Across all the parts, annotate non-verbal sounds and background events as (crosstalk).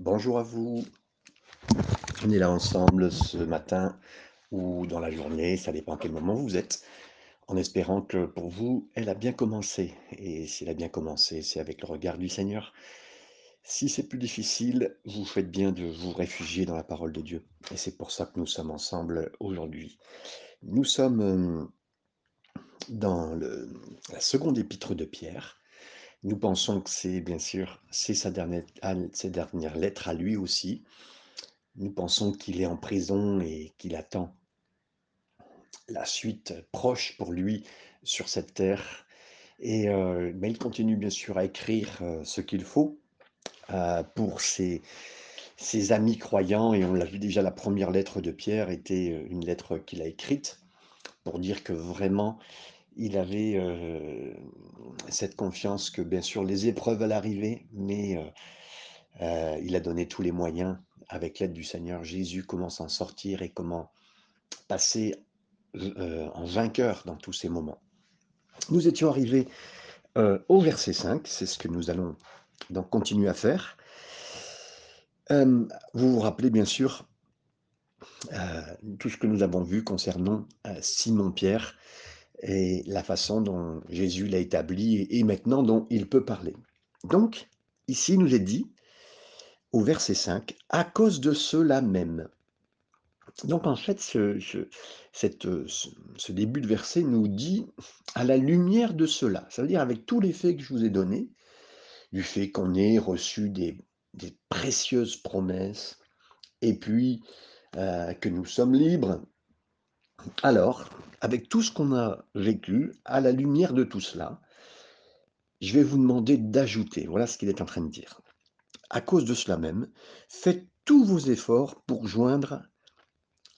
Bonjour à vous. On est là ensemble ce matin ou dans la journée, ça dépend à quel moment vous êtes, en espérant que pour vous, elle a bien commencé. Et si elle a bien commencé, c'est avec le regard du Seigneur. Si c'est plus difficile, vous faites bien de vous réfugier dans la parole de Dieu. Et c'est pour ça que nous sommes ensemble aujourd'hui. Nous sommes euh, dans la seconde épître de Pierre. Nous pensons que c'est bien sûr, c'est sa dernière, ses dernières lettres à lui aussi. Nous pensons qu'il est en prison et qu'il attend la suite proche pour lui sur cette terre. Et euh, mais il continue bien sûr à écrire euh, ce qu'il faut euh, pour ses, amis croyants. Et on l'a vu déjà, la première lettre de Pierre était une lettre qu'il a écrite pour dire que vraiment il avait euh, cette confiance que bien sûr les épreuves allaient arriver, mais euh, euh, il a donné tous les moyens avec l'aide du Seigneur Jésus comment s'en sortir et comment passer en vainqueur dans tous ces moments. Nous étions arrivés au verset 5, c'est ce que nous allons donc continuer à faire. Vous vous rappelez bien sûr tout ce que nous avons vu concernant Simon-Pierre et la façon dont Jésus l'a établi et, maintenant dont il peut parler. Donc, ici, il nous est dit, au verset 5, à cause de cela même. Donc en fait, ce, ce- cette, ce- ce début de verset nous dit à la lumière de cela, ça veut dire avec tous les faits que je vous ai donnés, du fait qu'on ait reçu des, des précieuses promesses et puis euh, que nous sommes libres. Alors, avec tout ce qu'on a vécu, à la lumière de tout cela, je vais vous demander d'ajouter, voilà ce qu'il est en train de dire. À cause de cela même, faites tous vos efforts pour joindre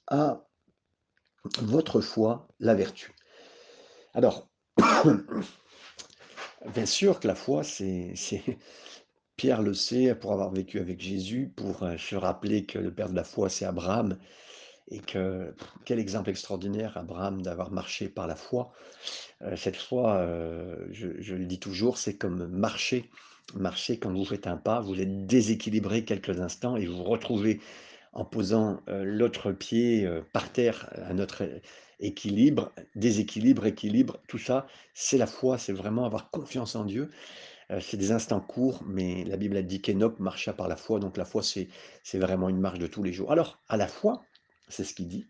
à votre foi la vertu. Alors, (coughs) bien sûr que la foi, c'est, Pierre le sait pour avoir vécu avec Jésus, pour euh, se rappeler que le père de la foi, c'est Abraham, et que quel exemple extraordinaire, Abraham, d'avoir marché par la foi. Euh, cette foi, euh, je, le dis toujours, c'est comme marcher. Marcher, quand vous faites un pas, vous êtes déséquilibré quelques instants et vous vous retrouvez en posant euh, l'autre pied par terre à notre équilibre, déséquilibre, équilibre, tout ça, c'est la foi, c'est vraiment avoir confiance en Dieu. C'est des instants courts, mais la Bible a dit qu'Enoch marcha par la foi, donc la foi, c'est vraiment une marche de tous les jours. Alors, à la foi, c'est ce qu'il dit,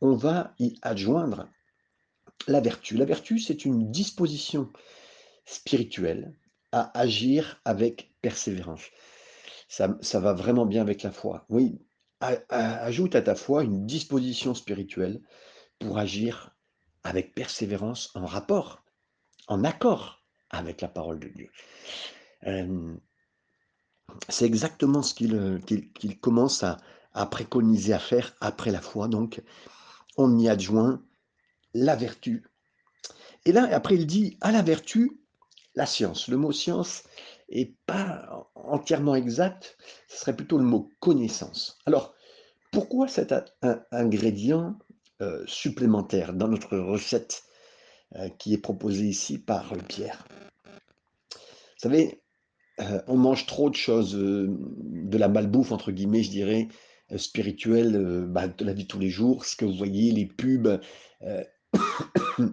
on va y adjoindre la vertu. La vertu, c'est une disposition spirituelle à agir avec persévérance. Ça, ça va vraiment bien avec la foi. Oui, ajoute à ta foi une disposition spirituelle pour agir avec persévérance en rapport, en accord avec la parole de Dieu. Euh, c'est exactement ce qu'il euh, commence à, à préconiser à faire après la foi. Donc, on y adjoint la vertu. Et là, après, il dit à la vertu, la science. Le mot science est pas entièrement exact, ce serait plutôt le mot connaissance. Alors, pourquoi cet ingrédient euh, supplémentaire dans notre recette euh, qui est proposée ici par Pierre? Vous savez, euh, on mange trop de choses, de la malbouffe, entre guillemets, je dirais, spirituelle, euh, bah, de la vie de tous les jours, ce que vous voyez, les pubs, euh, (coughs)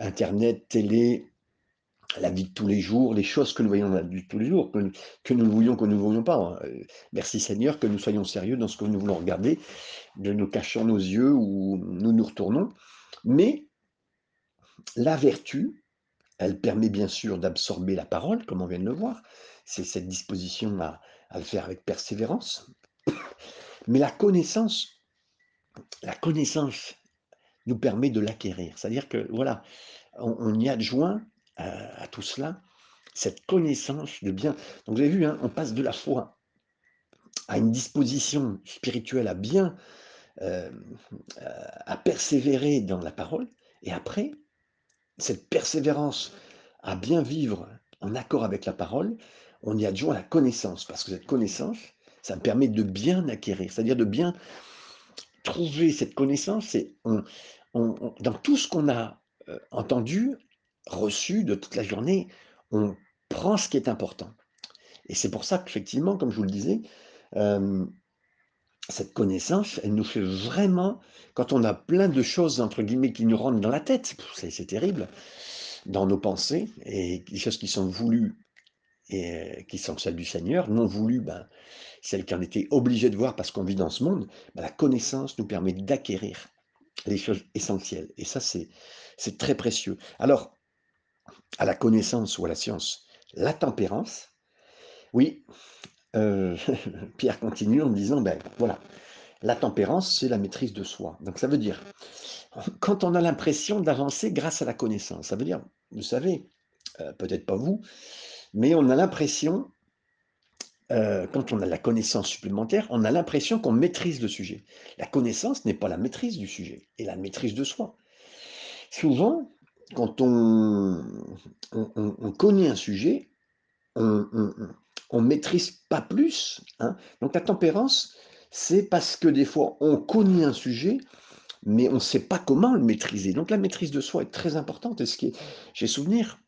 Internet, télé, la vie de tous les jours, les choses que nous voyons dans la vie de tous les jours, que, que nous voulions, que nous ne voulions pas. hein. Euh, Merci Seigneur que nous soyons sérieux dans ce que nous voulons regarder, de nous cachons nos yeux ou nous nous retournons. Mais la vertu, elle permet bien sûr d'absorber la parole, comme on vient de le voir. C'est cette disposition à, à le faire avec persévérance. Mais la connaissance, la connaissance nous permet de l'acquérir. C'est-à-dire que voilà, on, y adjoint euh, à tout cela cette connaissance de bien. Donc vous avez vu, hein, on passe de la foi à une disposition spirituelle à bien, euh, à persévérer dans la parole, et après, cette persévérance à bien vivre en accord avec la parole, on y adjoint la connaissance, parce que cette connaissance, ça me permet de bien acquérir, c'est-à-dire de bien trouver cette connaissance, dans tout ce qu'on a euh, entendu, reçu de toute la journée, on prend ce qui est important. Et c'est pour ça qu'effectivement, comme je vous le disais, euh, cette connaissance, elle nous fait vraiment, quand on a plein de choses, entre guillemets, qui nous rentrent dans la tête, c'est terrible, dans nos pensées, et des choses qui sont voulues et qui sont celles du Seigneur, non voulues, ben, celles qu'on était obligé de voir parce qu'on vit dans ce monde, ben, la connaissance nous permet d'acquérir les choses essentielles. Et ça, c'est très précieux. Alors, à la connaissance ou à la science, la tempérance, oui, euh, (laughs) Pierre continue en disant, ben voilà, la tempérance, c'est la maîtrise de soi. Donc ça veut dire, quand on a l'impression d'avancer grâce à la connaissance, ça veut dire, vous savez, euh, peut-être pas vous, mais on a l'impression, euh, quand on a la connaissance supplémentaire, on a l'impression qu'on maîtrise le sujet. La connaissance n'est pas la maîtrise du sujet, et la maîtrise de soi. Souvent, quand on, on, connaît un sujet, on ne maîtrise pas plus. Hein. Donc la tempérance, c'est parce que des fois, on connaît un sujet, mais on ne sait pas comment le maîtriser. Donc la maîtrise de soi est très importante. Et ce qui j'ai souvenir,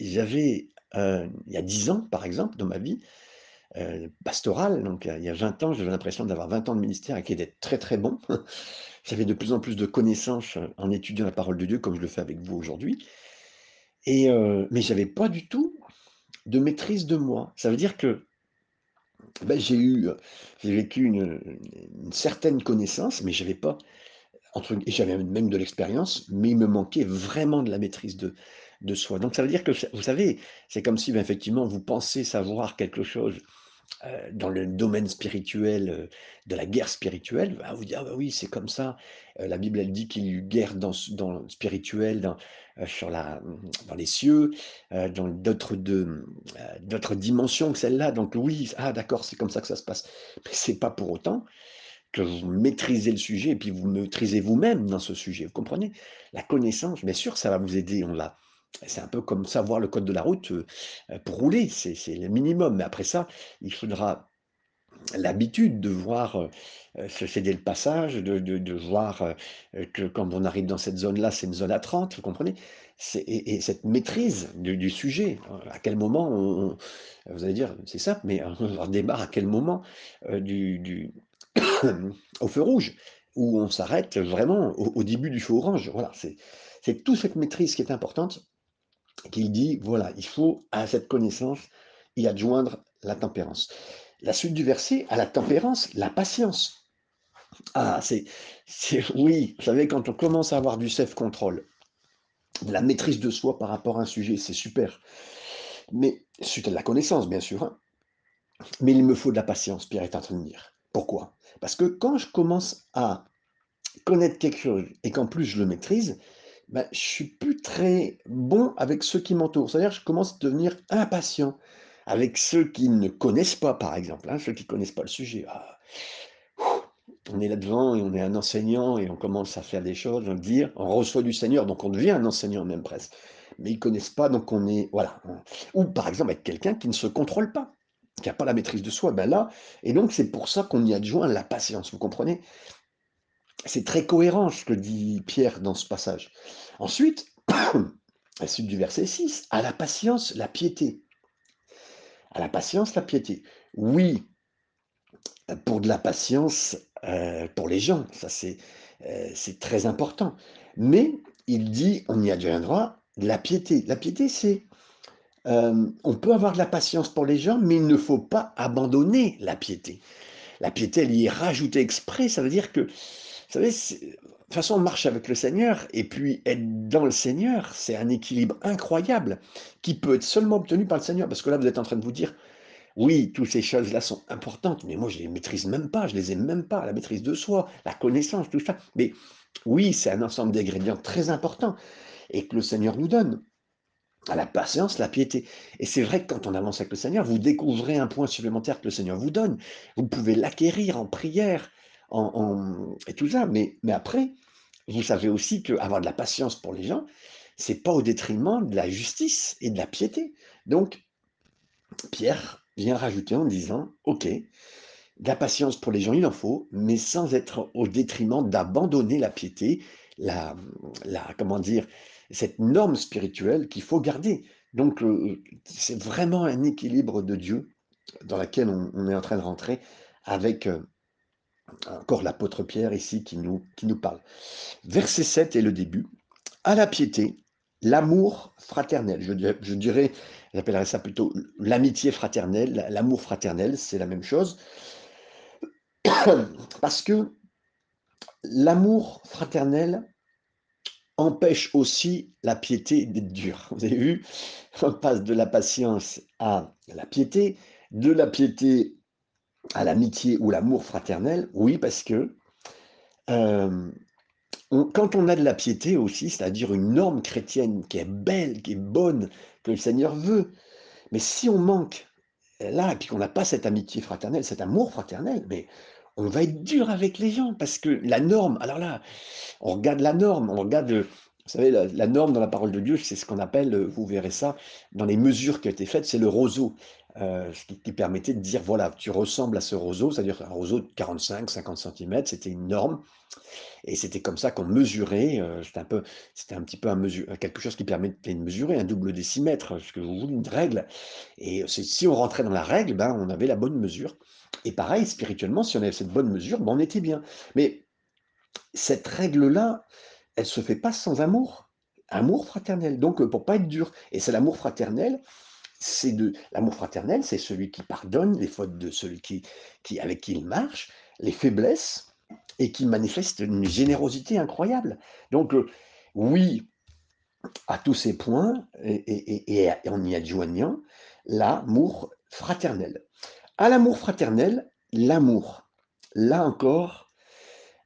j'avais, euh, il y a 10 ans, par exemple, dans ma vie, euh, pastorale, donc il y a 20 ans, j'avais l'impression d'avoir 20 ans de ministère et qui était très très bon. (laughs) J'avais de plus en plus de connaissances euh, en étudiant la parole de Dieu, comme je le fais avec vous aujourd'hui. Et, mais je n'avais pas du tout de maîtrise de moi. Ça veut dire que ben, j'ai eu, j'ai vécu une, certaine connaissance, mais j'avais pas, entre, j'avais même de l'expérience, mais il me manquait vraiment de la maîtrise de, de soi. Donc ça veut dire que, vous savez, c'est comme si ben, effectivement vous pensez savoir quelque chose euh, dans le domaine spirituel, euh, de la guerre spirituelle, bah, vous dire, ah bah oui, c'est comme ça. Euh, la Bible, elle dit qu'il y a eu guerre dans, dans sur la, dans les cieux, dans d'autres d'autres dimensions que celle-là. Donc oui, ah d'accord, c'est comme ça que ça se passe. Mais c'est pas pour autant que vous maîtrisez le sujet et puis vous maîtrisez vous-même dans ce sujet. Vous comprenez? La connaissance, bien sûr, ça va vous aider, on l'a c'est un peu comme savoir le code de la route euh, pour rouler, c'est le minimum. Mais après ça, il faudra l'habitude de voir euh, se céder le passage, de, voir euh, que quand on arrive dans cette zone-là, c'est une zone à 30, vous comprenez? Et, cette maîtrise du, sujet, à quel moment on, vous allez dire, c'est simple, mais (laughs) on démarre à quel moment du, (coughs) au feu rouge, où on s'arrête vraiment au, au, début du feu orange. Voilà, c'est toute cette maîtrise qui est importante qu'il dit, voilà, il faut à cette connaissance y adjoindre la tempérance. La suite du verset, à la tempérance, la patience. Ah, c'est, oui, vous savez, quand on commence à avoir du self-control, la maîtrise de soi par rapport à un sujet, c'est super. Mais, suite à la connaissance, bien sûr. Hein. Mais il me faut de la patience, Pierre est en train de dire. Pourquoi? Parce que quand je commence à connaître quelque chose et qu'en plus je le maîtrise, ben, je suis plus très bon avec ceux qui m'entourent. C'est-à-dire je commence à devenir impatient avec ceux qui ne connaissent pas, par exemple, hein, ceux qui ne connaissent pas le sujet. Ah, on est là-devant et on est un enseignant et on commence à faire des choses, on dire, on reçoit du Seigneur, donc on devient un enseignant même presque. Mais ils ne connaissent pas, donc on est, voilà. Ou par exemple avec quelqu'un qui ne se contrôle pas, qui n'a pas la maîtrise de soi, ben là, et donc c'est pour ça qu'on y adjoint la patience, vous comprenez? C'est très cohérent ce que dit Pierre dans ce passage. Ensuite, (coughs) la suite du verset 6, à la patience, la piété. À la patience, la piété. Oui, pour de la patience euh, pour les gens, ça euh, c'est très important. Mais il dit, on y adviendra, la piété. La piété, c'est, euh, on peut avoir de la patience pour les gens, mais il ne faut pas abandonner la piété. La piété, elle y est rajoutée exprès, ça veut dire que savez, de toute façon, on marche avec le Seigneur, et puis être dans le Seigneur, c'est un équilibre incroyable qui peut être seulement obtenu par le Seigneur. Parce que là, vous êtes en train de vous dire, oui, toutes ces choses-là sont importantes, mais moi, je ne les maîtrise même pas, je ne les ai même pas, la maîtrise de soi, la connaissance, tout ça. Mais oui, c'est un ensemble d'ingrédients très importants, et que le Seigneur nous donne. À la patience, la piété. Et c'est vrai que quand on avance avec le Seigneur, vous découvrez un point supplémentaire que le Seigneur vous donne. Vous pouvez l'acquérir en prière, et tout ça. Mais, mais après, vous savez aussi qu'avoir de la patience pour les gens, c'est pas au détriment de la justice et de la piété. Donc, Pierre vient rajouter en disant, OK, de la patience pour les gens, il en faut, mais sans être au détriment d'abandonner la piété, la, la, comment dire, cette norme spirituelle qu'il faut garder. Donc, c'est vraiment un équilibre de Dieu dans lequel on, est en train de rentrer avec euh, encore l'apôtre Pierre ici qui nous, qui nous parle. Verset 7 est le début. À la piété, l'amour fraternel. Je, dirais, j'appellerais ça plutôt l'amitié fraternelle, l'amour fraternel, c'est la même chose. (coughs) Parce que l'amour fraternel empêche aussi la piété d'être dure. Vous avez vu, on passe de la patience à la piété, de la piété à l'amitié ou l'amour fraternel. Oui, parce que euh, quand on a de la piété aussi, c'est-à-dire une norme chrétienne qui est belle, qui est bonne, que le Seigneur veut, mais si on manque là, et puis qu'on n'a pas cette amitié fraternelle, cet amour fraternel, mais on va être dur avec les gens parce que la norme, alors là, on regarde la norme, on regarde, vous savez, la, norme dans la parole de Dieu, c'est ce qu'on appelle, vous verrez ça, dans les mesures qui ont été faites, c'est le roseau, euh, ce qui, permettait de dire, voilà, tu ressembles à ce roseau, c'est-à-dire un roseau de 45, 50 cm, c'était une norme, et c'était comme ça qu'on mesurait, euh, c'était un peu, un petit peu un mesure, quelque chose qui permettait de mesurer, un double décimètre, ce que vous voulez, une règle, et si on rentrait dans la règle, ben, on avait la bonne mesure, et pareil, spirituellement, si on avait cette bonne mesure, ben on était bien. Mais cette règle-là, elle ne se fait pas sans amour. Amour fraternel. Donc, pour pas être dur. Et c'est l'amour fraternel. C'est de l'amour fraternel, c'est celui qui pardonne les fautes de celui qui, qui, avec qui il marche, les faiblesses, et qui manifeste une générosité incroyable. Donc, euh, oui, à tous ces points, et, et en y adjoignant l'amour fraternel. À l'amour fraternel, l'amour. Là encore,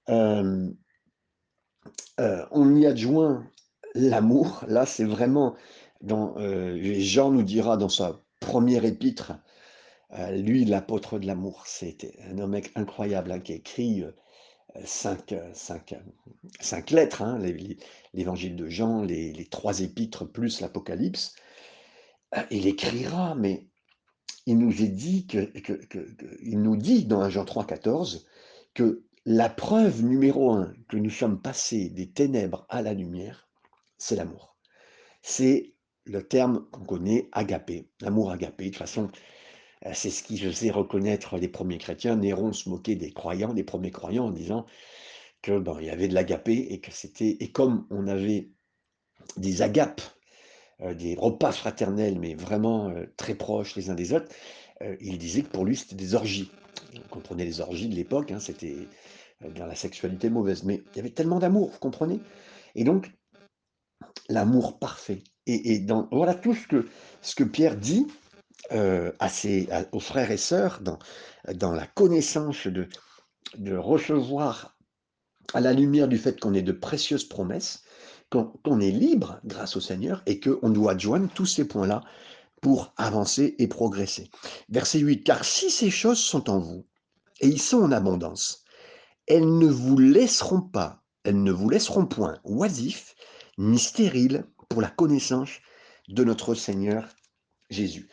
euh, euh, on y adjoint l'amour. Là, c'est vraiment euh, Jean nous dira dans sa première épître, lui, l'apôtre de l'amour, c'était un homme incroyable hein, qui écrit cinq, lettres, hein, l'évangile de Jean, les, trois épîtres plus l'Apocalypse. Il écrira, mais il nous dit que, il nous dit dans 1 Jean 3, 14 que la preuve numéro un que nous sommes passés des ténèbres à la lumière, c'est l'amour. C'est le terme qu'on connaît agapé, l'amour agapé. De toute façon, euh, c'est ce qui faisait reconnaître les premiers chrétiens. Néron se moquait des croyants, des premiers croyants, en disant que bon, il y avait de l'agapé et que c'était et comme on avait des agapes euh, des repas fraternels, mais vraiment euh, très proches les uns des autres, il disait que pour lui, c'était des orgies. On comprenait les orgies de l'époque, hein, c'était dans la sexualité mauvaise. Mais il y avait tellement d'amour, vous comprenez? Et donc, l'amour parfait. Et, voilà tout ce que, Pierre dit ses, aux frères et sœurs dans, la connaissance de, recevoir à la lumière du fait qu'on ait de précieuses promesses, qu'on est libre grâce au Seigneur et qu'on doit adjoindre tous ces points-là pour avancer et progresser. Verset 8, car si ces choses sont en vous, et ils sont en abondance, elles ne vous laisseront pas, elles ne vous laisseront point oisifs ni stériles pour la connaissance de notre Seigneur Jésus.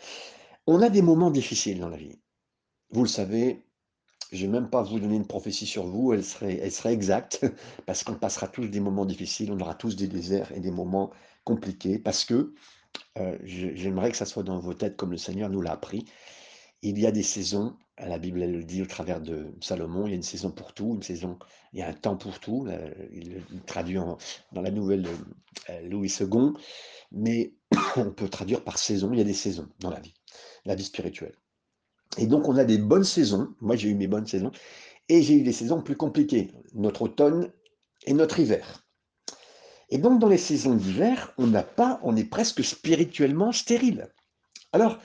On a des moments difficiles dans la vie. Vous le savez, je vais même pas vous donner une prophétie sur vous, elle serait, elle serait exacte, (laughs) parce qu'on passera tous des moments difficiles, on aura tous des déserts et des moments compliqués, parce que euh, j'aimerais que ça soit dans vos têtes comme le Seigneur nous l'a appris. Il y a des saisons, la Bible elle le dit au travers de Salomon, il y a une saison pour tout, une saison, il y a un temps pour tout, il, traduit dans la nouvelle euh, Louis II, mais (coughs) on peut traduire par saison, il y a des saisons dans la vie, la vie spirituelle. Et donc, on a des bonnes saisons. Moi, j'ai eu mes bonnes saisons. Et j'ai eu des saisons plus compliquées, notre automne et notre hiver. Et donc, dans les saisons d'hiver, on n'a pas, on est presque spirituellement stérile. Alors,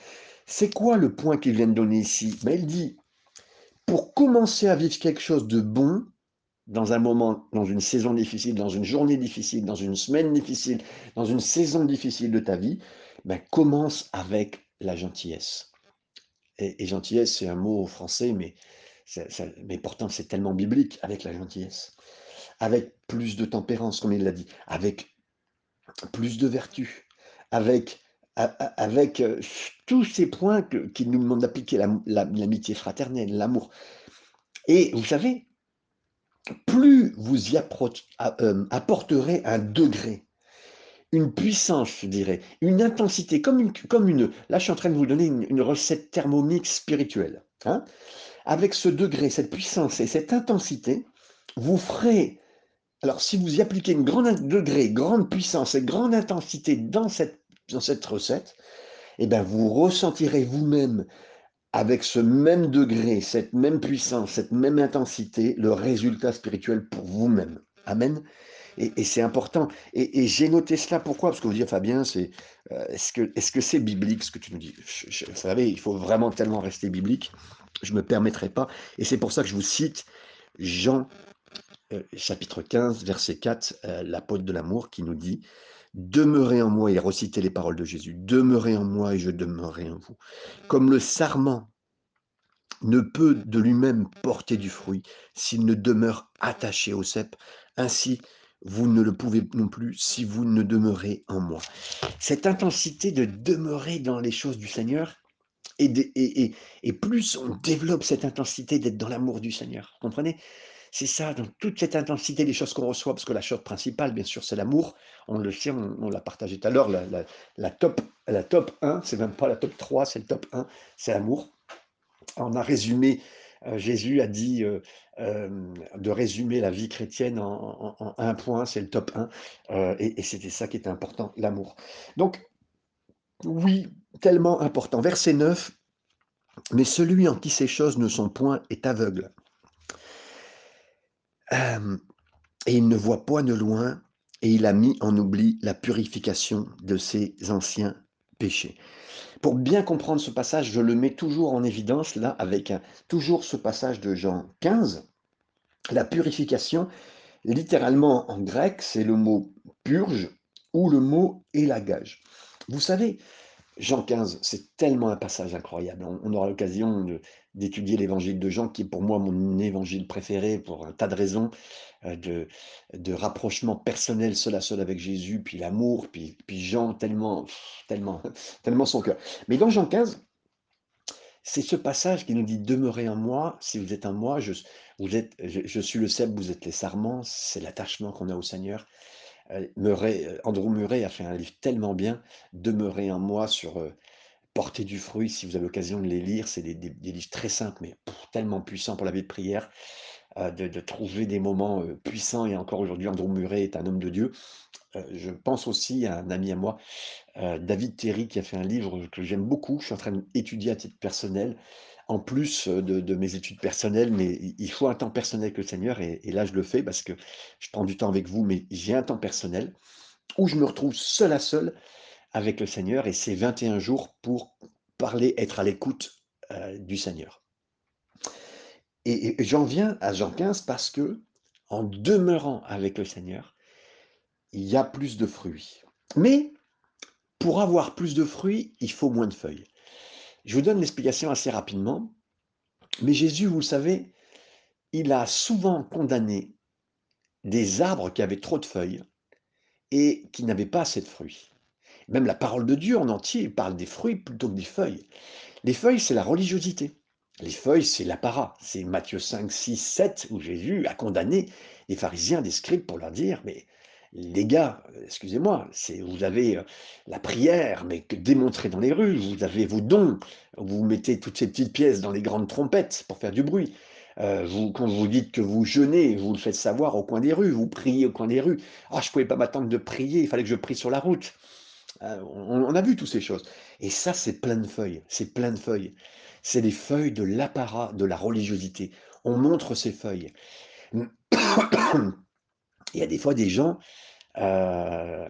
c'est quoi le point qu'il vient de donner ici? Ben, Il dit, pour commencer à vivre quelque chose de bon, dans un moment, dans une saison difficile, dans une journée difficile, dans une semaine difficile, dans une saison difficile de ta vie, ben, commence avec la gentillesse. Et, gentillesse, c'est un mot français, mais, mais pourtant c'est tellement biblique avec la gentillesse. Avec plus de tempérance, comme il l'a dit, avec plus de vertu, avec, avec euh, tous ces points qu'il nous demande d'appliquer, l'amitié fraternelle, l'amour. Et vous savez, plus vous y euh, apporterez un degré, une puissance, je dirais, une intensité, comme une, comme une. Là, je suis en train de vous donner une, recette thermomix spirituelle. Hein. Avec ce degré, cette puissance et cette intensité, vous ferez. Alors, si vous y appliquez une grande degré, grande puissance et grande intensité dans cette, dans cette recette, eh bien, vous ressentirez vous-même avec ce même degré, cette même puissance, cette même intensité, le résultat spirituel pour vous-même. Amen. Et, c'est important. Et, j'ai noté cela pourquoi? Parce que vous dites, Fabien, euh, est-ce que est-ce que c'est biblique ce que tu nous dis? Vous savez, il faut vraiment tellement rester biblique. Je ne me permettrai pas. Et c'est pour ça que je vous cite Jean euh, chapitre 15, verset 4, euh, l'apôtre de l'amour qui nous dit Demeurez en moi, et recitez les paroles de Jésus, demeurez en moi et je demeurerai en vous. Comme le sarment ne peut de lui-même porter du fruit s'il ne demeure attaché au cep, ainsi vous ne le pouvez non plus si vous ne demeurez en moi. Cette intensité de demeurer dans les choses du Seigneur, et, et, plus on développe cette intensité d'être dans l'amour du Seigneur. Comprenez? C'est ça, dans toute cette intensité des choses qu'on reçoit, parce que la chose principale, bien sûr, c'est l'amour. On le sait, on, l'a partagé tout à l'heure, la, top, la top 1, c'est même pas la top 3, c'est le top 1, c'est l'amour. On a résumé euh, Jésus a dit euh, euh, de résumer la vie chrétienne en, un point, c'est le top 1, et, et c'était ça qui était important, l'amour. Donc, oui, tellement important. Verset 9, mais celui en qui ces choses ne sont point est aveugle. Et il ne voit point de loin, et il a mis en oubli la purification de ses anciens péchés. Pour bien comprendre ce passage, je le mets toujours en évidence, là, avec toujours ce passage de Jean 15. La purification, littéralement en grec, c'est le mot purge ou le mot élagage. Vous savez, Jean 15, c'est tellement un passage incroyable. On, aura l'occasion d'étudier l'évangile de Jean, qui est pour moi mon évangile préféré pour un tas de raisons, euh, de, rapprochement personnel seul à seul avec Jésus, puis l'amour, puis, Jean, tellement, tellement, (laughs) tellement son cœur. Mais dans Jean 15, c'est ce passage qui nous dit Demeurez en moi, si vous êtes en moi, je, vous êtes, je, suis le cèpe, vous êtes les sarments, c'est l'attachement qu'on a au Seigneur. Euh, euh, Andrew Murray a fait un livre tellement bien, Demeurer en moi sur euh, du fruit, si vous avez l'occasion de les lire, c'est des, livres très simples, mais tellement puissants pour la vie de prière, de, trouver des moments puissants, et encore aujourd'hui, Andrew Murray est un homme de Dieu. je pense aussi à un ami à moi, David Terry, qui a fait un livre que j'aime beaucoup, je suis en train d'étudier à titre personnel, en plus de, mes études personnelles, mais il faut un temps personnel avec le Seigneur, et, là je le fais parce que je prends du temps avec vous, mais j'ai un temps personnel où je me retrouve seul à seul avec le Seigneur, et c'est 21 jours pour parler, être à l'écoute du Seigneur. Et, j'en viens à Jean 15 parce que, en demeurant avec le Seigneur, il y a plus de fruits. Mais pour avoir plus de fruits, il faut moins de feuilles. Je vous donne l'explication assez rapidement. Mais Jésus, vous le savez, il a souvent condamné des arbres qui avaient trop de feuilles et qui n'avaient pas assez de fruits. Même la parole de Dieu en entier parle des fruits plutôt que des feuilles. Les feuilles, c'est la religiosité. Les feuilles, c'est l'apparat. C'est Matthieu 5, 6, 7, où Jésus a condamné les pharisiens, des scribes, pour leur dire, mais les gars, excusez-moi, vous avez euh, la prière, mais que démontrer dans les rues, vous avez vos dons, vous mettez toutes ces petites pièces dans les grandes trompettes pour faire du bruit. Euh, vous, quand vous dites que vous jeûnez, vous le faites savoir au coin des rues, vous priez au coin des rues. Ah, je ne pouvais pas m'attendre de prier, il fallait que je prie sur la route. Euh, on, a vu toutes ces choses. Et ça, c'est plein de feuilles, c'est plein de feuilles. C'est les feuilles de l'apparat de la religiosité. On montre ces feuilles. Il y a des fois des gens euh,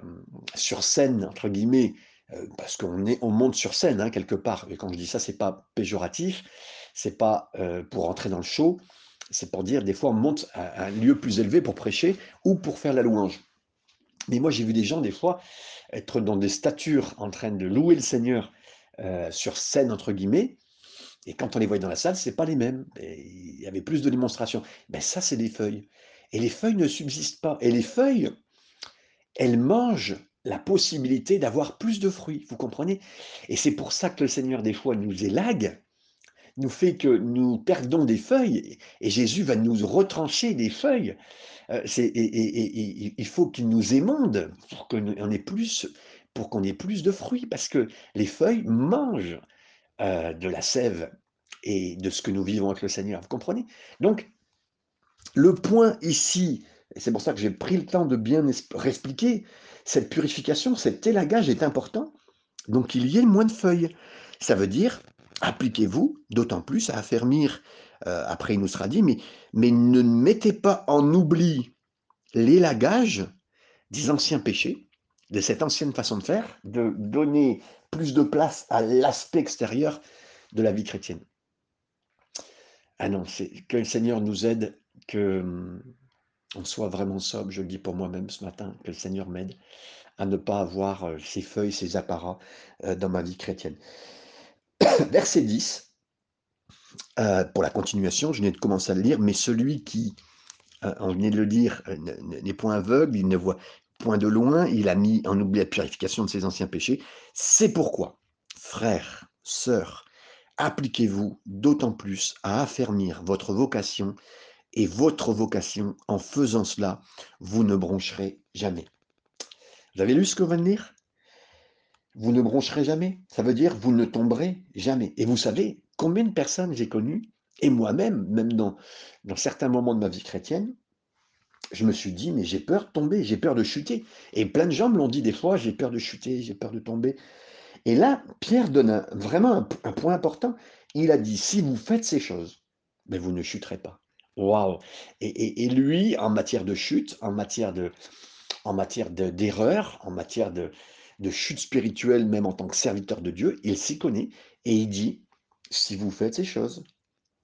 sur scène, entre guillemets, euh, parce qu'on on monte sur scène hein, quelque part. Et quand je dis ça, c'est pas péjoratif, c'est pas euh, pour entrer dans le show, c'est pour dire des fois on monte à, un lieu plus élevé pour prêcher ou pour faire la louange. Mais moi j'ai vu des gens des fois être dans des statures en train de louer le Seigneur sur scène entre guillemets, et quand on les voyait dans la salle, c'est pas les mêmes. il y avait plus de démonstrations. Mais ben, ça, c'est des feuilles. Et les feuilles ne subsistent pas. Et les feuilles, elles mangent la possibilité d'avoir plus de fruits, vous comprenez? Et c'est pour ça que le Seigneur, des fois, nous élague, nous fait que nous perdons des feuilles et Jésus va nous retrancher des feuilles. Euh, et, il faut qu'il nous émonde pour qu'on ait plus, ait plus de fruits, parce que les feuilles mangent euh, de la sève et de ce que nous vivons avec le Seigneur. Vous comprenez? Donc, le point ici, c'est pour ça que j'ai pris le temps de bien expliquer, cette purification, cet élagage est important, donc qu'il y ait moins de feuilles. Ça veut dire, appliquez-vous d'autant plus à affermir, euh, après il nous sera dit, mais, mais ne mettez pas en oubli l'élagage des anciens péchés, de cette ancienne façon de faire, de donner plus de place à l'aspect extérieur de la vie chrétienne. Ah non, que le Seigneur nous aide, que hum, on soit vraiment sobre, je le dis pour moi-même ce matin, que le Seigneur m'aide à ne pas avoir euh, ces feuilles, ces apparats euh, dans ma vie chrétienne. (coughs) Verset 10, euh, pour la continuation, je viens de commencer à le lire, mais celui qui, on venait de le dire, n'est point aveugle, il ne voit point de loin, il a mis en oubli la purification de ses anciens péchés. C'est pourquoi, frères, sœurs, appliquez-vous d'autant plus à affermir votre vocation et votre vocation. En faisant cela, vous ne broncherez jamais. Vous avez lu ce que va de lire Vous ne broncherez jamais? Ça veut dire vous ne tomberez jamais. Et vous savez combien de personnes j'ai connues, et moi-même, même dans, certains moments de ma vie chrétienne, je me suis dit, mais j'ai peur de tomber, j'ai peur de chuter. Et plein de gens me l'ont dit des fois, j'ai peur de chuter, j'ai peur de tomber. Et là, Pierre donne vraiment un, point important. Il a dit, si vous faites ces choses, ben vous ne chuterez pas. Waouh et, lui, en matière de chute, en matière de, en matière d'erreur, en matière de, de chute spirituelle, même en tant que serviteur de Dieu, il s'y connaît et il dit, si vous faites ces choses,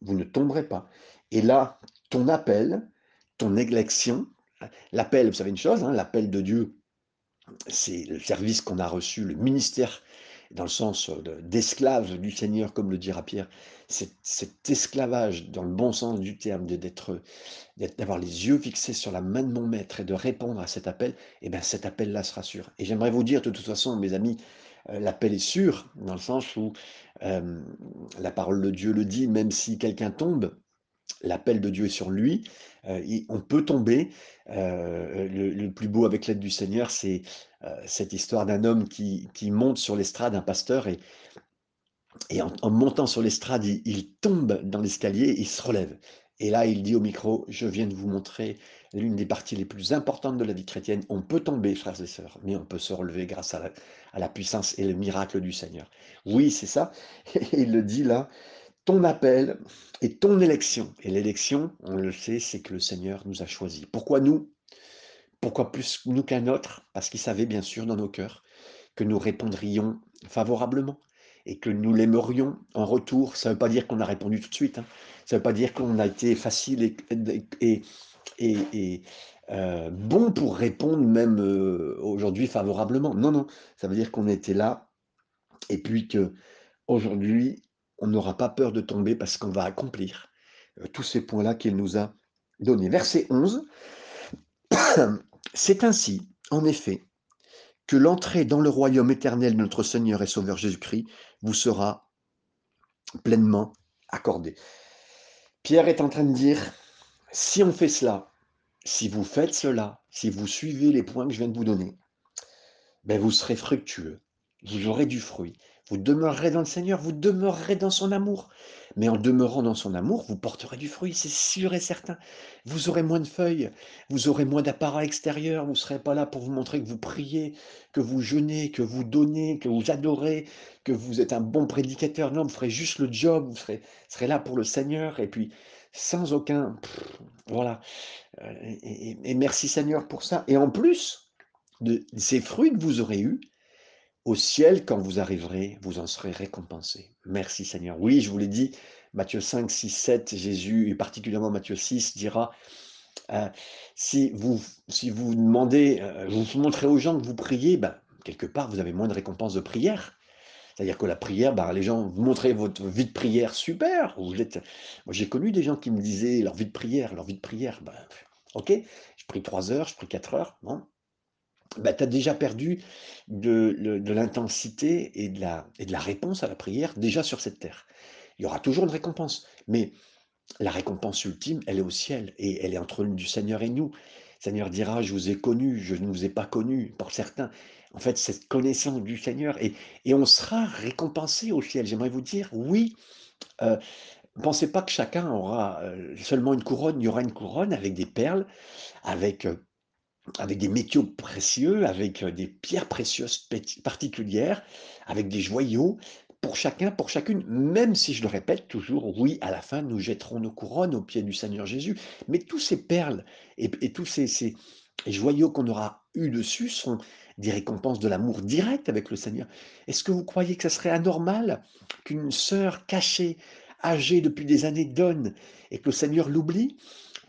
vous ne tomberez pas. Et là, ton appel, ton élection, l'appel, vous savez une chose, hein, l'appel de Dieu, c'est le service qu'on a reçu, le ministère dans le sens d'esclave du Seigneur, comme le dira Pierre, cet, esclavage dans le bon sens du terme, d'être, d'avoir les yeux fixés sur la main de mon maître et de répondre à cet appel, et eh bien cet appel-là sera sûr. Et j'aimerais vous dire de toute façon, mes amis, l'appel est sûr, dans le sens où la parole de Dieu le dit, même si quelqu'un tombe, l'appel de Dieu est sur lui, euh, on peut tomber. le, plus beau avec l'aide du Seigneur, c'est euh, cette histoire d'un homme qui, monte sur l'estrade, un pasteur, et en, montant sur l'estrade, il, tombe dans l'escalier, il se relève. Et là, il dit au micro, je viens de vous montrer l'une des parties les plus importantes de la vie chrétienne. On peut tomber, frères et sœurs, mais on peut se relever grâce à la, puissance et le miracle du Seigneur. Oui, c'est ça. (laughs) Et il le dit là, ton appel et ton élection. Et l'élection, on le sait, c'est que le Seigneur nous a choisis. Pourquoi nous? Pourquoi plus nous qu'un autre? Parce qu'il savait bien sûr dans nos cœurs que nous répondrions favorablement et que nous l'aimerions en retour. Ça ne veut pas dire qu'on a répondu tout de suite. Hein. Ça ne veut pas dire qu'on a été facile et, et, euh, bon pour répondre même euh, aujourd'hui favorablement. Non, non. Ça veut dire qu'on était là et puis que aujourd'hui on n'aura pas peur de tomber parce qu'on va accomplir euh, tous ces points-là qu'il nous a donnés. Verset 11. (coughs) C'est ainsi, en effet, que l'entrée dans le royaume éternel de notre Seigneur et Sauveur Jésus-Christ vous sera pleinement accordée. Pierre est en train de dire, si on fait cela, si vous faites cela, si vous suivez les points que je viens de vous donner, ben vous serez fructueux, vous aurez du fruit, vous demeurerez dans le Seigneur, vous demeurerez dans son amour. Mais en demeurant dans son amour, vous porterez du fruit, c'est sûr et certain. Vous aurez moins de feuilles, vous aurez moins d'apparat extérieur, vous ne serez pas là pour vous montrer que vous priez, que vous jeûnez, que vous donnez, que vous adorez, que vous êtes un bon prédicateur. Non, vous ferez juste le job, vous serez, là pour le Seigneur, et puis sans aucun... voilà. Euh, et, merci Seigneur pour ça. Et en plus de ces fruits que vous aurez eus, au ciel, quand vous arriverez, vous en serez récompensé. Merci Seigneur. Oui, je vous l'ai dit, Matthieu 5, 6, 7, Jésus, et particulièrement Matthieu 6, dira, euh, si, vous, si vous demandez, euh, vous montrez aux gens que vous priez, ben, quelque part, vous avez moins de récompenses de prière. C'est-à-dire que la prière, ben, les gens, vous montrez votre vie de prière, super. Vous. Moi, j'ai connu des gens qui me disaient leur vie de prière, leur vie de prière, ben, ok, je prie 3 heures, je prie 4 heures, bon, bah, tu as déjà perdu de, l'intensité et, de la, réponse à la prière déjà sur cette terre. Il y aura toujours une récompense. Mais la récompense ultime, elle est au ciel et elle est entre du Seigneur et nous. Le Seigneur dira, je vous ai connu, je ne vous ai pas connu, pour certains. En fait, cette connaissance du Seigneur, et, on sera récompensé au ciel. J'aimerais vous dire, oui, euh, pensez pas que chacun aura euh, seulement une couronne, il y aura une couronne avec des perles, avec euh, avec des métaux précieux, avec euh, des pierres précieuses particulières, avec des joyaux, pour chacun, pour chacune, même si je le répète toujours, oui, à la fin, nous jetterons nos couronnes aux pieds du Seigneur Jésus. Mais tous ces perles et, tous ces, joyaux qu'on aura eus dessus sont des récompenses de l'amour direct avec le Seigneur. Est-ce que vous croyez que ce serait anormal qu'une sœur cachée, âgée depuis des années, donne et que le Seigneur l'oublie?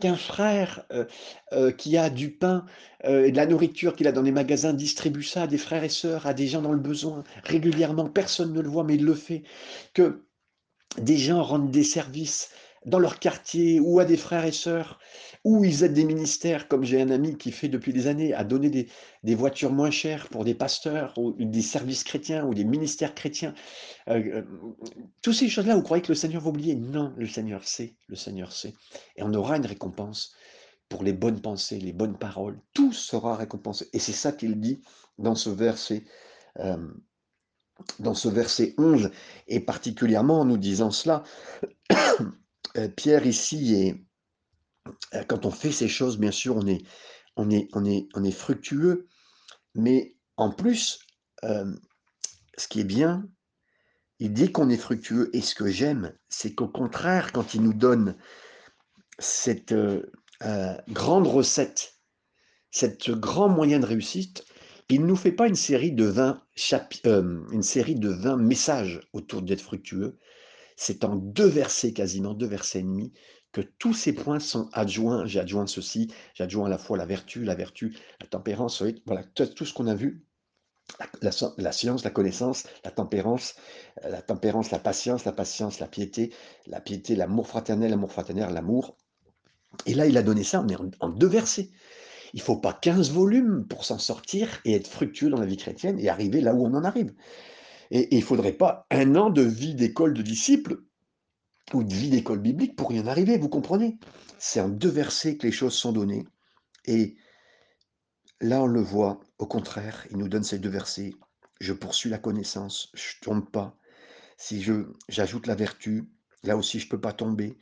Qu'un frère euh, euh, qui a du pain euh, et de la nourriture qu'il a dans les magasins distribue ça à des frères et sœurs, à des gens dans le besoin, régulièrement, personne ne le voit, mais il le fait, que des gens rendent des services dans leur quartier ou à des frères et sœurs, ou ils aident des ministères, comme j'ai un ami qui fait depuis des années, à donner des, voitures moins chères pour des pasteurs, ou des services chrétiens, ou des ministères chrétiens. Euh, euh, toutes ces choses-là, vous croyez que le Seigneur va oublier Non, le Seigneur sait, le Seigneur sait. Et on aura une récompense pour les bonnes pensées, les bonnes paroles. Tout sera récompensé. Et c'est ça qu'il dit dans ce verset. Euh, dans ce verset 11, et particulièrement en nous disant cela, Pierre ici euh, quand on fait ces choses, bien sûr, on est fructueux, mais en plus, euh, ce qui est bien, il dit qu'on est fructueux, et ce que j'aime, c'est qu'au contraire, quand il nous donne cette grande recette, cette grand moyen de réussite, il ne nous fait pas une série de 20, une série de 20 messages autour d'être fructueux, c'est en deux versets, quasiment deux versets et demi, que tous ces points sont adjoints. J'ai adjoint ceci, j'ai adjoint à la fois la vertu, la vertu, la tempérance, voilà, tout ce qu'on a vu, la, science, la connaissance, la tempérance, euh, la tempérance, la patience, la patience, la piété, la piété, l'amour fraternel, l'amour fraternel, l'amour. Et là, il a donné ça, mais en, deux versets. Il ne faut pas 15 volumes pour s'en sortir et être fructueux dans la vie chrétienne et arriver là où on en arrive. Et, il ne faudrait pas un an de vie d'école de disciples ou de vie d'école biblique pour y arriver, vous comprenez? C'est en deux versets que les choses sont données. Et là, on le voit, au contraire, il nous donne ces deux versets. Je poursuis la connaissance, je ne tombe pas. Si je j'ajoute la vertu, là aussi, je ne peux pas tomber.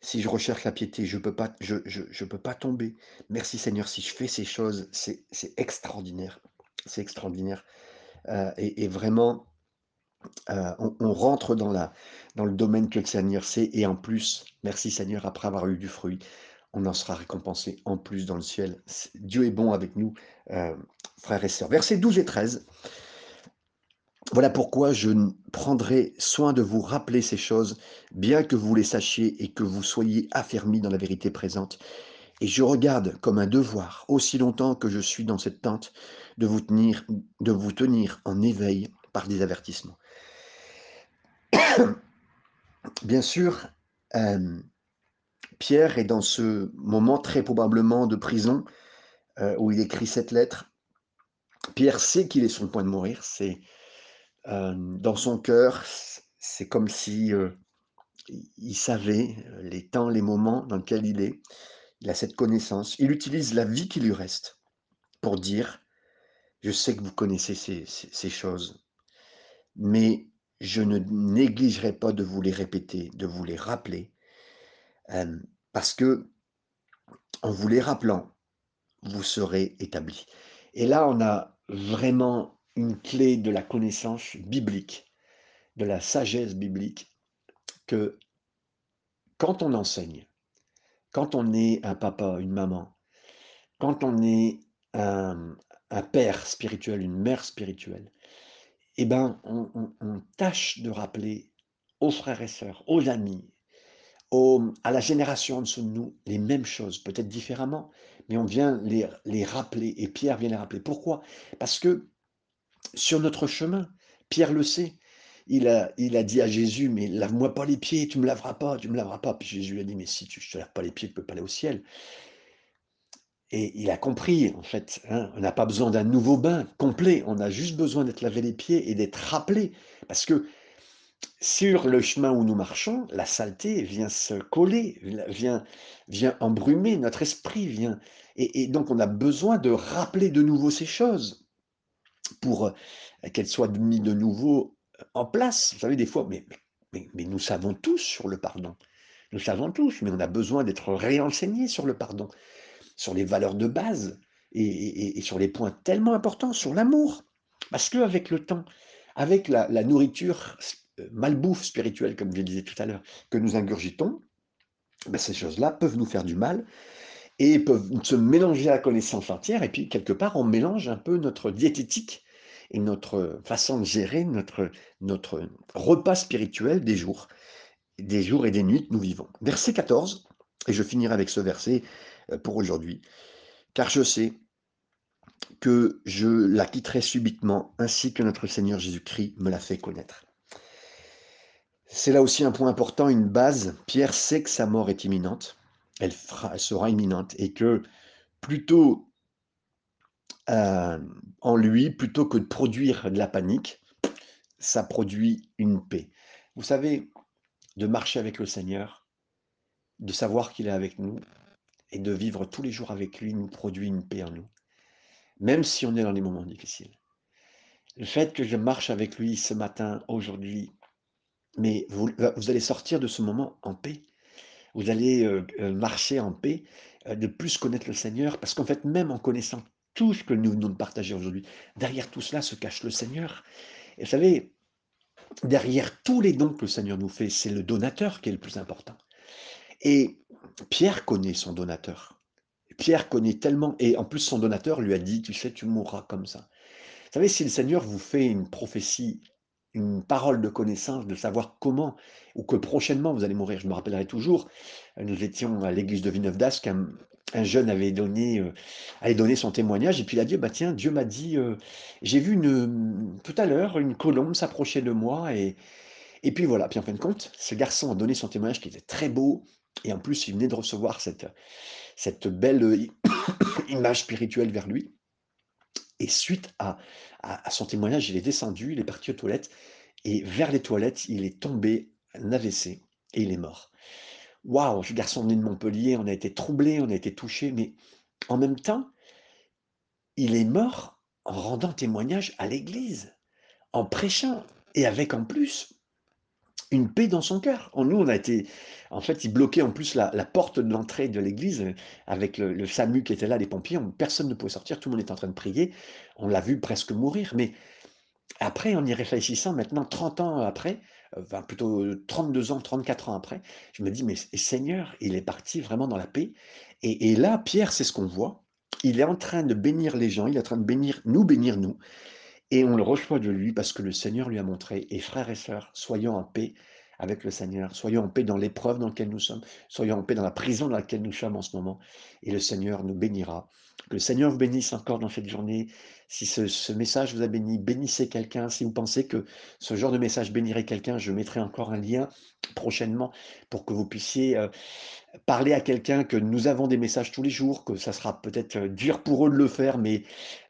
Si je recherche la piété, je ne peux, pas, je, peux pas tomber. Merci Seigneur, si je fais ces choses, c'est extraordinaire. C'est extraordinaire. Euh, et, vraiment, euh, on, rentre dans, la, dans le domaine que le Seigneur sait, et en plus, merci Seigneur, après avoir eu du fruit, on en sera récompensé en plus dans le ciel. Dieu est bon avec nous, euh, frères et sœurs. Versets 12 et 13. Voilà pourquoi je prendrai soin de vous rappeler ces choses, bien que vous les sachiez et que vous soyez affermis dans la vérité présente. Et je regarde comme un devoir, aussi longtemps que je suis dans cette tente, de vous tenir, de vous tenir en éveil par des avertissements. (coughs) Bien sûr, euh, Pierre est dans ce moment très probablement de prison euh, où il écrit cette lettre. Pierre sait qu'il est sur le point de mourir. C'est euh, dans son cœur, c'est comme si il savait les temps, les moments dans lesquels il est. Il a cette connaissance. Il utilise la vie qui lui reste pour dire Je sais que vous connaissez ces, ces choses, mais je ne négligerai pas de vous les répéter, de vous les rappeler, euh, parce que en vous les rappelant, vous serez établis. Et là, on a vraiment une clé de la connaissance biblique, de la sagesse biblique, que quand on enseigne, quand on est un papa, une maman, quand on est un père spirituel, une mère spirituelle, eh ben, on, tâche de rappeler aux frères et sœurs, aux amis, à la génération en dessous de nous, les mêmes choses, peut-être différemment, mais on vient les, rappeler, et Pierre vient les rappeler. Pourquoi? Parce que sur notre chemin, Pierre le sait, il a, il a dit à Jésus, mais lave-moi pas les pieds, tu me laveras pas, tu me laveras pas. Puis Jésus a dit, mais si tu, je te lave pas les pieds, tu peux pas aller au ciel. Et il a compris, en fait, hein, on n'a pas besoin d'un nouveau bain complet, on a juste besoin d'être lavé les pieds et d'être rappelé. Parce que sur le chemin où nous marchons, la saleté vient se coller, vient, vient embrumer notre esprit, vient, et, donc on a besoin de rappeler de nouveau ces choses pour euh, qu'elles soient mises de nouveau en place. Vous savez, des fois, mais, mais, mais nous savons tous sur le pardon. Nous savons tous, mais on a besoin d'être réenseignés sur le pardon, sur les valeurs de base et, sur les points tellement importants, sur l'amour. Parce qu'avec le temps, avec la, nourriture euh, malbouffe spirituelle, comme je disais tout à l'heure, que nous ingurgitons, ben ces choses-là peuvent nous faire du mal et peuvent se mélanger à la connaissance entière. Et puis, quelque part, on mélange un peu notre diététique et notre façon de gérer notre, notre repas spirituel des jours, des jours et des nuits que nous vivons. Verset 14, et je finirai avec ce verset pour aujourd'hui. Car je sais que je la quitterai subitement, ainsi que notre Seigneur Jésus-Christ me l'a fait connaître. C'est là aussi un point important, une base. Pierre sait que sa mort est imminente, elle, sera imminente, et que plutôt euh, en lui, plutôt que de produire de la panique, ça produit une paix. Vous savez, de marcher avec le Seigneur, de savoir qu'il est avec nous, et de vivre tous les jours avec lui nous produit une paix en nous, même si on est dans des moments difficiles. Le fait que je marche avec lui ce matin, aujourd'hui, mais vous, vous allez sortir de ce moment en paix. Vous allez euh, euh, marcher en paix, euh, de plus connaître le Seigneur, parce qu'en fait, même en connaissant tout ce que nous venons de partager aujourd'hui, derrière tout cela se cache le Seigneur. Et vous savez, derrière tous les dons que le Seigneur nous fait, c'est le donateur qui est le plus important. Et Pierre connaît son donateur. Pierre connaît tellement, et en plus son donateur lui a dit, tu sais, tu mourras comme ça. Vous savez, si le Seigneur vous fait une prophétie, une parole de connaissance, de savoir comment, ou que prochainement vous allez mourir, je me rappellerai toujours, nous étions à l'église de Villeneuve d'Ascq, un, jeune avait donné, euh, avait donné son témoignage, et puis il a dit, bah tiens, Dieu m'a dit, euh, j'ai vu une, tout à l'heure une colombe s'approcher de moi, et, et puis voilà, puis en fin de compte, ce garçon a donné son témoignage qui était très beau, et en plus, il venait de recevoir cette, belle euh, (coughs) image spirituelle vers lui. Et suite à, son témoignage, il est descendu, il est parti aux toilettes, et vers les toilettes, il est tombé un AVC, et il est mort. Waouh, ce garçon venu de Montpellier, on a été troublé, on a été touché, mais en même temps, il est mort en rendant témoignage à l'Église, en prêchant, et avec en plus une paix dans son cœur. En nous, on a été, en fait, il bloquait en plus la, porte de l'entrée de l'église euh, avec le, SAMU qui était là, les pompiers. personne ne pouvait sortir, tout le monde était en train de prier. On l'a vu presque mourir. Mais après, en y réfléchissant, maintenant, 30 ans après, euh, plutôt 32 ans, 34 ans après, je me dis, mais Seigneur, il est parti vraiment dans la paix. Et, et là, Pierre, c'est ce qu'on voit. Il est en train de bénir les gens, il est en train de bénir, nous bénir nous. Et on le reçoit de lui parce que le Seigneur lui a montré. Et frères et sœurs, soyons en paix avec le Seigneur. Soyons en paix dans l'épreuve dans laquelle nous sommes. Soyons en paix dans la prison dans laquelle nous sommes en ce moment. Et le Seigneur nous bénira. Que le Seigneur vous bénisse encore dans cette journée. Si ce, message vous a béni, bénissez quelqu'un. Si vous pensez que ce genre de message bénirait quelqu'un, je mettrai encore un lien prochainement pour que vous puissiez euh, parler à quelqu'un que nous avons des messages tous les jours, que ça sera peut-être euh, dur pour eux de le faire, mais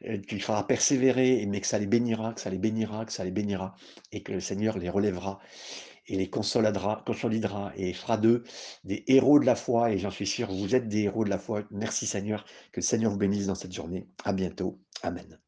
euh, qu'il faudra persévérer, mais que ça les bénira, que ça les bénira, que ça les bénira, et que le Seigneur les relèvera et les consolidera, et fera d'eux des héros de la foi. Et j'en suis sûr, vous êtes des héros de la foi. Merci Seigneur, que le Seigneur vous bénisse dans cette journée. À bientôt. Amen.